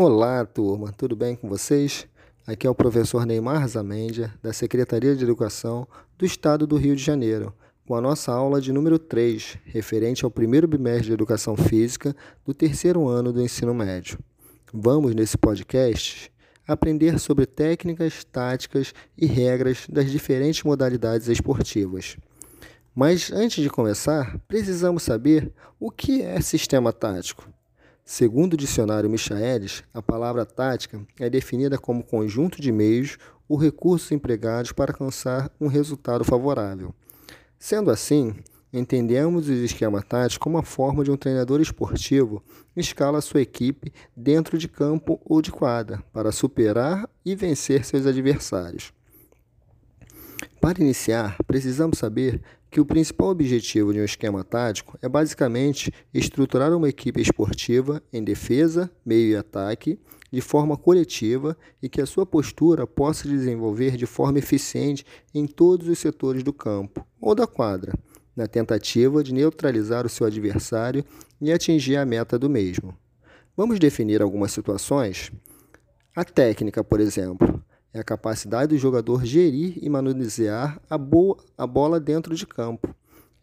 Olá, turma, tudo bem com vocês? Aqui é o professor Neymar Zamendia, da Secretaria de Educação do Estado do Rio de Janeiro, com a nossa aula de número 3, referente ao primeiro bimestre de Educação Física do terceiro ano do ensino médio. Vamos, nesse podcast, aprender sobre técnicas, táticas e regras das diferentes modalidades esportivas. Mas antes de começar, precisamos saber o que é sistema tático. Segundo o dicionário Michaelis, a palavra tática é definida como conjunto de meios ou recursos empregados para alcançar um resultado favorável. Sendo assim, entendemos o esquema tático como a forma de um treinador esportivo escala sua equipe dentro de campo ou de quadra para superar e vencer seus adversários. Para iniciar, precisamos saber que o principal objetivo de um esquema tático é basicamente estruturar uma equipe esportiva em defesa, meio e ataque, de forma coletiva e que a sua postura possa desenvolver de forma eficiente em todos os setores do campo ou da quadra, na tentativa de neutralizar o seu adversário e atingir a meta do mesmo. Vamos definir algumas situações? A técnica, por exemplo, é a capacidade do jogador gerir e manusear a, boa, a bola dentro de campo.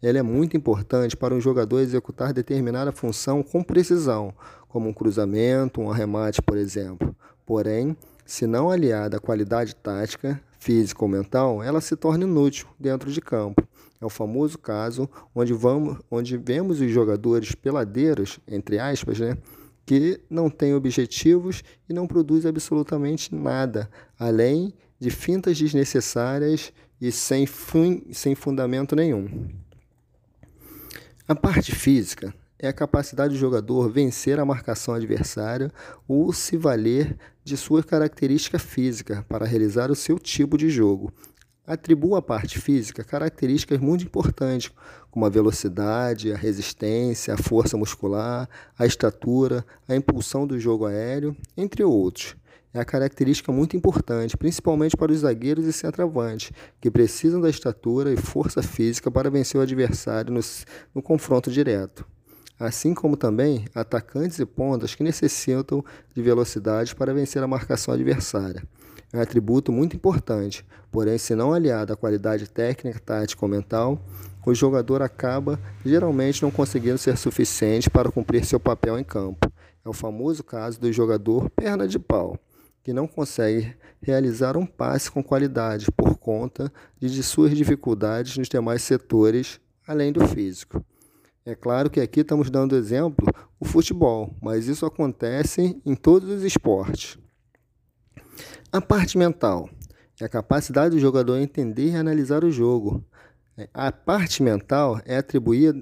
Ela é muito importante para um jogador executar determinada função com precisão, como um cruzamento, um arremate, por exemplo. Porém, se não aliada à qualidade tática, física ou mental, ela se torna inútil dentro de campo. É o famoso caso onde, vamos, onde vemos os jogadores peladeiros, entre aspas, né, que não tem objetivos e não produz absolutamente nada, além de fintas desnecessárias e sem, fun sem fundamento nenhum. A parte física é a capacidade do jogador vencer a marcação adversária ou se valer de sua característica física para realizar o seu tipo de jogo, atribua à parte física características muito importantes, como a velocidade, a resistência, a força muscular, a estatura, a impulsão do jogo aéreo, entre outros. É a característica muito importante, principalmente para os zagueiros e centroavantes, que precisam da estatura e força física para vencer o adversário no, no confronto direto assim como também atacantes e pontas que necessitam de velocidade para vencer a marcação adversária é um atributo muito importante, porém, se não aliado à qualidade técnica, tática ou mental, o jogador acaba geralmente não conseguindo ser suficiente para cumprir seu papel em campo. É o famoso caso do jogador perna de pau, que não consegue realizar um passe com qualidade por conta de suas dificuldades nos demais setores, além do físico. É claro que aqui estamos dando exemplo o futebol, mas isso acontece em todos os esportes. A parte mental é a capacidade do jogador entender e analisar o jogo. A parte mental é,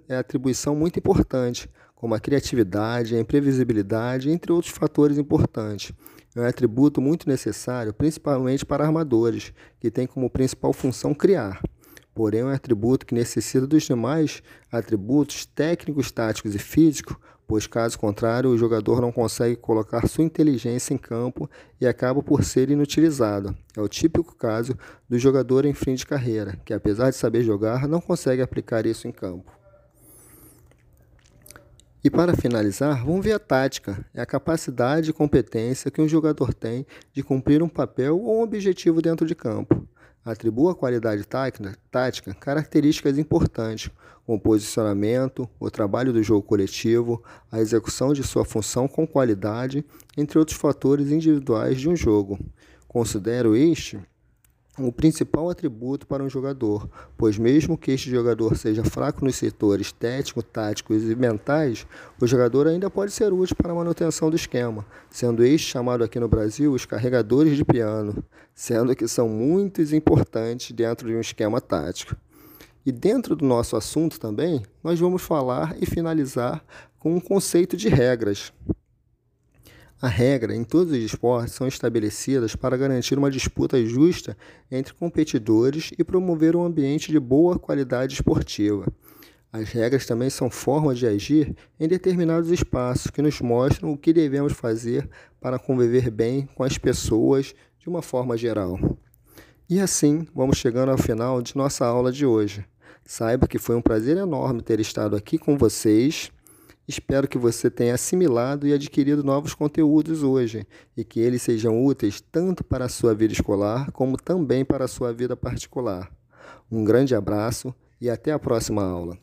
é atribuição muito importante, como a criatividade, a imprevisibilidade, entre outros fatores importantes. É um atributo muito necessário, principalmente para armadores, que têm como principal função criar. Porém, é um atributo que necessita dos demais atributos técnicos, táticos e físicos pois caso contrário o jogador não consegue colocar sua inteligência em campo e acaba por ser inutilizado. É o típico caso do jogador em fim de carreira, que apesar de saber jogar, não consegue aplicar isso em campo. E para finalizar, vamos ver a tática. É a capacidade e competência que um jogador tem de cumprir um papel ou um objetivo dentro de campo. Atribua à qualidade tática características importantes, como o posicionamento, o trabalho do jogo coletivo, a execução de sua função com qualidade, entre outros fatores individuais de um jogo. Considero este o principal atributo para um jogador, pois mesmo que este jogador seja fraco nos setores técnico, táticos e mentais, o jogador ainda pode ser útil para a manutenção do esquema, sendo este chamado aqui no Brasil os carregadores de piano, sendo que são muito importantes dentro de um esquema tático. E dentro do nosso assunto também, nós vamos falar e finalizar com um conceito de regras. A regra em todos os esportes são estabelecidas para garantir uma disputa justa entre competidores e promover um ambiente de boa qualidade esportiva. As regras também são formas de agir em determinados espaços que nos mostram o que devemos fazer para conviver bem com as pessoas de uma forma geral. E assim, vamos chegando ao final de nossa aula de hoje. Saiba que foi um prazer enorme ter estado aqui com vocês Espero que você tenha assimilado e adquirido novos conteúdos hoje e que eles sejam úteis tanto para a sua vida escolar como também para a sua vida particular. Um grande abraço e até a próxima aula.